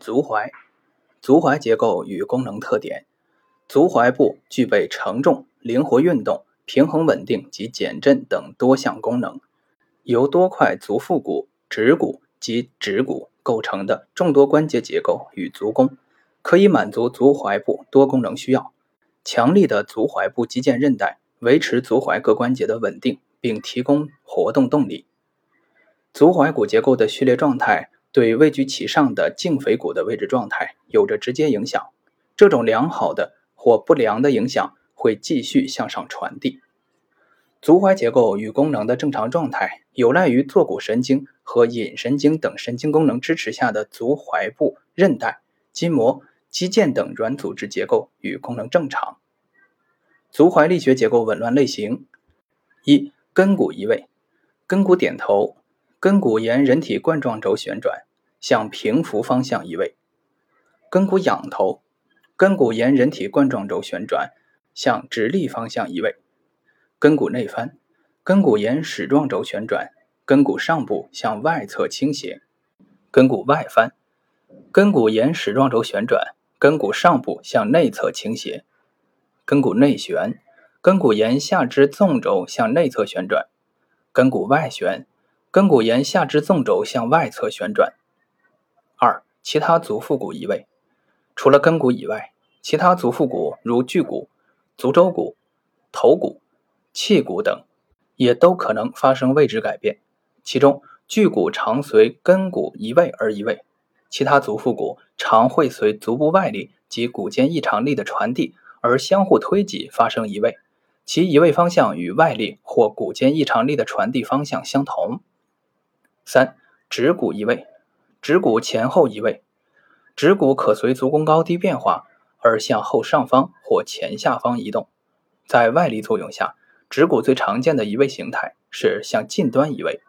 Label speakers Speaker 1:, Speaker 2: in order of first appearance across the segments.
Speaker 1: 足踝，足踝结构与功能特点。足踝部具备承重、灵活运动、平衡稳定及减震等多项功能。由多块足腹骨、趾骨及趾骨构成的众多关节结构与足弓，可以满足足踝部多功能需要。强力的足踝部肌腱韧带维持足踝各关节的稳定，并提供活动动力。足踝骨结构的序列状态。对位居其上的胫腓骨的位置状态有着直接影响，这种良好的或不良的影响会继续向上传递。足踝结构与功能的正常状态，有赖于坐骨神经和隐神经等神经功能支持下的足踝部韧带、筋膜、肌腱等软组织结构与功能正常。足踝力学结构紊乱类型：一、根骨移位，根骨点头。根骨沿人体冠状轴旋转，向平伏方向移位；根骨仰头，根骨沿人体冠状轴旋转，向直立方向移位；根骨内翻，根骨沿矢状轴旋转，根骨上部向外侧倾斜；根骨外翻，根骨沿矢状轴旋转，根骨上部向内侧倾斜；根骨内旋，根骨沿下肢纵轴向内侧旋转；根骨外旋。根骨沿下肢纵轴向外侧旋转。二、其他足腹骨移位，除了根骨以外，其他足腹骨如距骨、足舟骨、头骨、气骨等，也都可能发生位置改变。其中，距骨常随根骨移位而移位，其他足腹骨常会随足部外力及骨间异常力的传递而相互推挤发生移位，其移位方向与外力或骨间异常力的传递方向相同。三、趾骨移位，指骨前后移位，指骨可随足弓高低变化而向后上方或前下方移动。在外力作用下，指骨最常见的移位形态是向近端移位。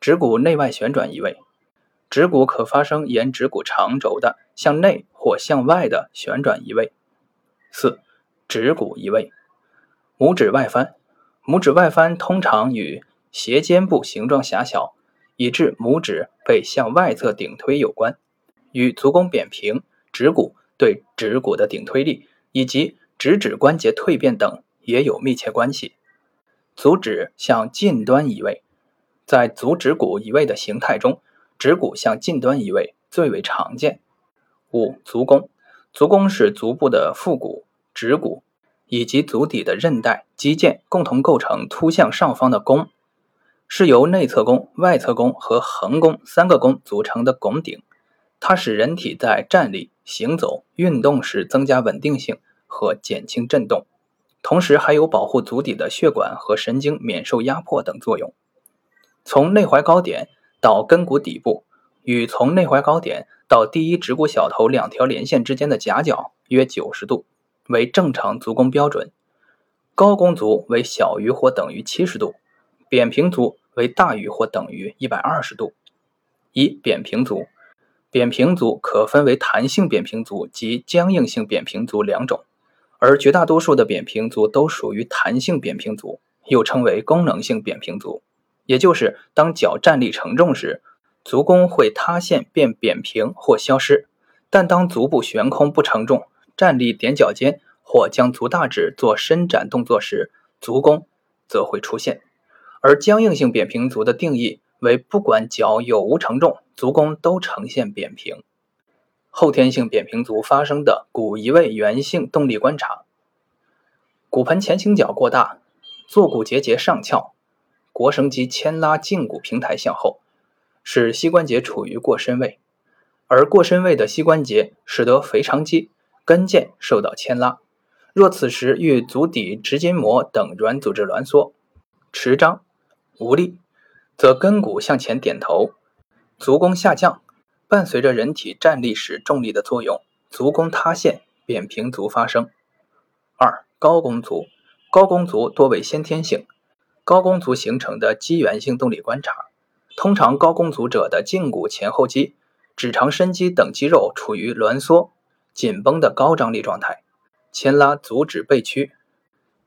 Speaker 1: 指骨内外旋转移位，指骨可发生沿指骨长轴的向内或向外的旋转移位。四、指骨移位，拇指外翻，拇指外翻通常与斜肩部形状狭小。以致拇指被向外侧顶推有关，与足弓扁平、指骨对指骨的顶推力以及指趾关节蜕变等也有密切关系。足趾向近端移位，在足趾骨移位的形态中，指骨向近端移位最为常见。五、足弓，足弓是足部的腹股、指骨以及足底的韧带、肌腱共同构成凸向上方的弓。是由内侧弓、外侧弓和横弓三个弓组成的拱顶，它使人体在站立、行走、运动时增加稳定性和减轻震动，同时还有保护足底的血管和神经免受压迫等作用。从内踝高点到根骨底部，与从内踝高点到第一趾骨小头两条连线之间的夹角约九十度，为正常足弓标准。高弓足为小于或等于七十度。扁平足为大于或等于一百二十度。一、扁平足，扁平足可分为弹性扁平足及僵硬性扁平足两种，而绝大多数的扁平足都属于弹性扁平足，又称为功能性扁平足。也就是当脚站立承重时，足弓会塌陷变扁平或消失；但当足部悬空不承重，站立踮脚尖或将足大趾做伸展动作时，足弓则会出现。而僵硬性扁平足的定义为，不管脚有无承重，足弓都呈现扁平。后天性扁平足发生的骨移位源性动力观察：骨盆前倾角过大，坐骨结节上翘，腘绳肌牵拉胫骨平台向后，使膝关节处于过伸位，而过伸位的膝关节使得腓肠肌、跟腱受到牵拉。若此时遇足底直筋膜等软组织挛缩、持张。无力，则根骨向前点头，足弓下降，伴随着人体站立时重力的作用，足弓塌陷，扁平足发生。二、高弓足，高弓足多为先天性，高弓足形成的肌源性动力观察，通常高弓足者的胫骨前后肌、指肠伸肌等肌肉处于挛缩、紧绷的高张力状态，牵拉足趾背屈。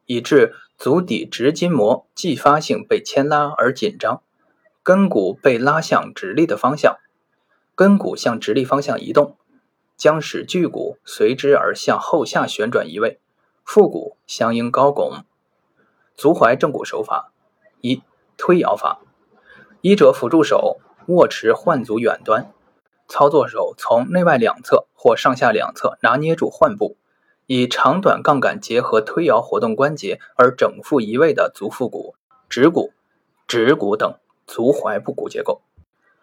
Speaker 1: 以致足底直筋膜继发性被牵拉而紧张，根骨被拉向直立的方向，根骨向直立方向移动，将使距骨随之而向后下旋转移位，腹骨相应高拱。足踝正骨手法：一、推摇法。医者辅助手握持患足远端，操作手从内外两侧或上下两侧拿捏住患部，以长短杠杆结合推摇活动关节而整复移位的足腹股、指骨、趾骨等足踝部骨结构。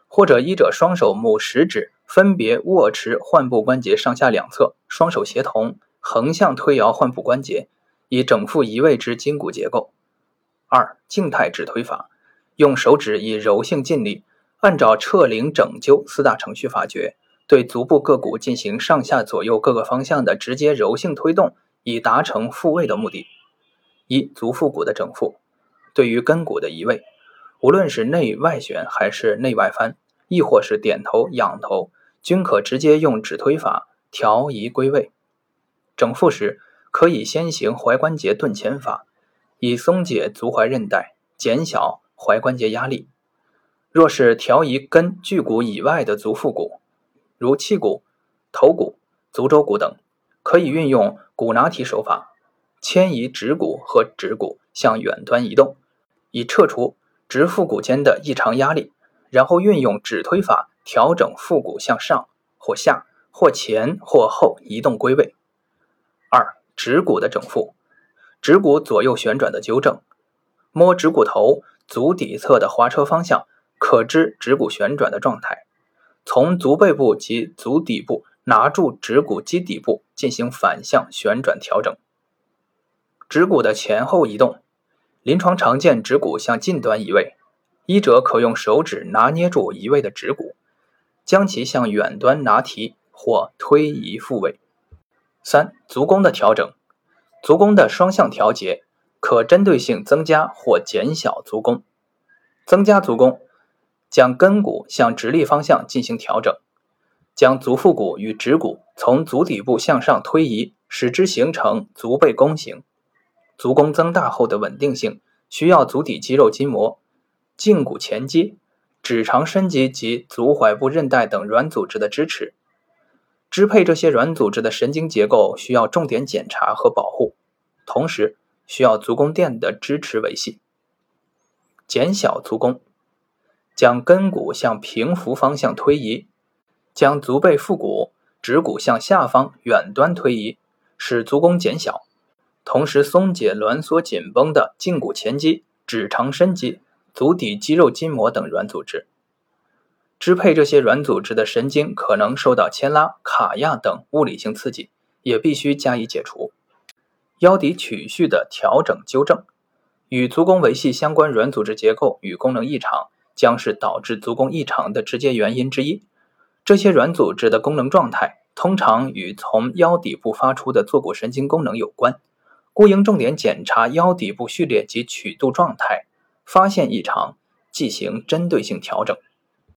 Speaker 1: 或者医者双手拇食指分别握持患部关节上下两侧，双手协同横向推摇患部关节，以整复移位之筋骨结构。二、静态指推法。用手指以柔性劲力，按照撤灵整灸四大程序发掘，对足部各骨进行上下左右各个方向的直接柔性推动，以达成复位的目的。一、足腹骨的整复，对于根骨的移位，无论是内外旋还是内外翻，亦或是点头、仰头，均可直接用指推法调移归位。整复时，可以先行踝关节顿前法，以松解足踝韧带，减小。踝关节压力，若是调移根距骨以外的足腹骨，如气骨、头骨、足舟骨等，可以运用骨拿提手法，牵移指骨和趾骨向远端移动，以撤除指腹骨间的异常压力，然后运用指推法调整腹骨向上或下或前或后移动归位。二、指骨的整复，指骨左右旋转的纠正，摸指骨头。足底侧的滑车方向，可知指骨旋转的状态。从足背部及足底部拿住指骨基底部进行反向旋转调整。指骨的前后移动，临床常见指骨向近端移位，医者可用手指拿捏住移位的指骨，将其向远端拿提或推移复位。三、足弓的调整，足弓的双向调节。可针对性增加或减小足弓，增加足弓，将根骨向直立方向进行调整，将足腹骨与趾骨从足底部向上推移，使之形成足背弓形。足弓增大后的稳定性，需要足底肌肉筋膜、胫骨前肌、指肠伸肌及足踝部韧带等软组织的支持。支配这些软组织的神经结构需要重点检查和保护，同时。需要足弓垫的支持维系，减小足弓，将根骨向平伏方向推移，将足背腹股、趾骨向下方远端推移，使足弓减小，同时松解挛缩紧绷的胫骨前肌、指肠伸肌、足底肌肉筋膜等软组织。支配这些软组织的神经可能受到牵拉、卡压等物理性刺激，也必须加以解除。腰底曲序的调整纠正，与足弓维系相关软组织结构与功能异常，将是导致足弓异常的直接原因之一。这些软组织的功能状态通常与从腰底部发出的坐骨神经功能有关，故应重点检查腰底部序列及曲度状态，发现异常，进行针对性调整。